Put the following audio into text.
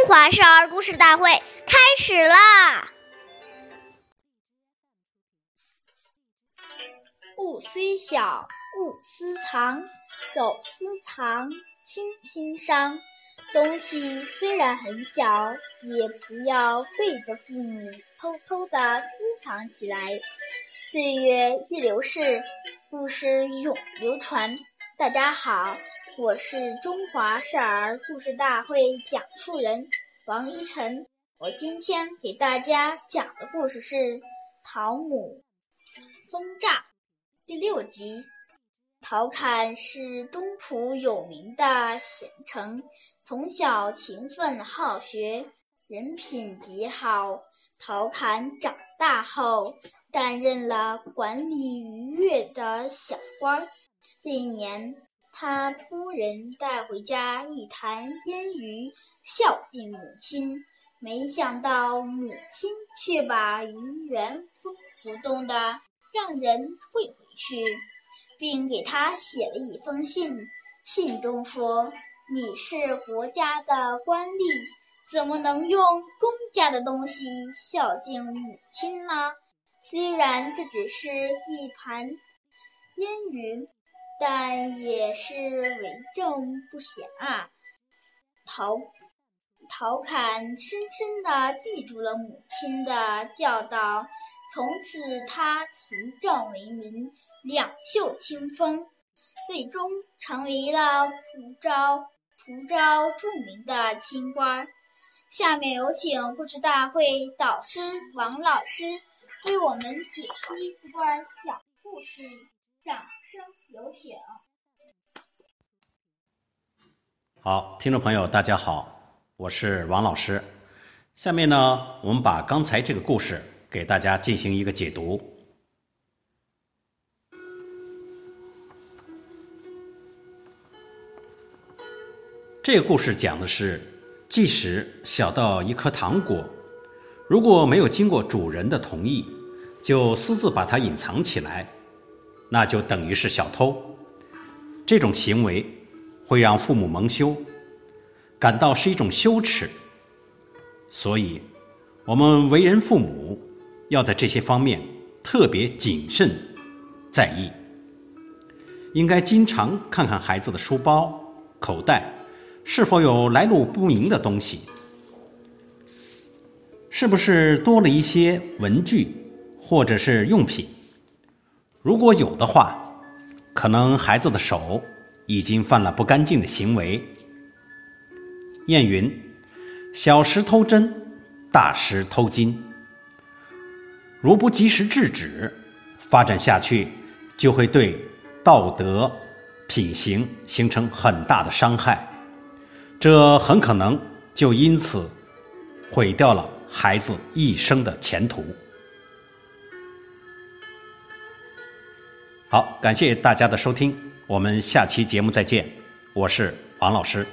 中华少儿故事大会开始啦！物虽小，勿私藏；苟私藏，亲心伤。东西虽然很小，也不要背着父母偷偷的私藏起来。岁月易流逝，故事永流传。大家好。我是中华少儿故事大会讲述人王一晨，我今天给大家讲的故事是《陶母封栅》第六集。陶侃是东浦有名的贤臣，从小勤奋好学，人品极好。陶侃长大后担任了管理鱼跃的小官，这一年。他托人带回家一坛腌鱼，孝敬母亲。没想到母亲却把鱼原封不动的让人退回去，并给他写了一封信。信中说：“你是国家的官吏，怎么能用公家的东西孝敬母亲呢？虽然这只是一盘腌鱼。”但也是为政不贤啊！陶陶侃深深地记住了母亲的教导，从此他勤政为民，两袖清风，最终成为了蒲州蒲州著名的清官。下面有请故事大会导师王老师为我们解析这段小故事。掌声有请。好，听众朋友，大家好，我是王老师。下面呢，我们把刚才这个故事给大家进行一个解读。这个故事讲的是，即使小到一颗糖果，如果没有经过主人的同意，就私自把它隐藏起来。那就等于是小偷，这种行为会让父母蒙羞，感到是一种羞耻。所以，我们为人父母要在这些方面特别谨慎在意，应该经常看看孩子的书包、口袋是否有来路不明的东西，是不是多了一些文具或者是用品。如果有的话，可能孩子的手已经犯了不干净的行为。谚云：“小时偷针，大时偷金。”如不及时制止，发展下去就会对道德品行形成很大的伤害，这很可能就因此毁掉了孩子一生的前途。好，感谢大家的收听，我们下期节目再见，我是王老师。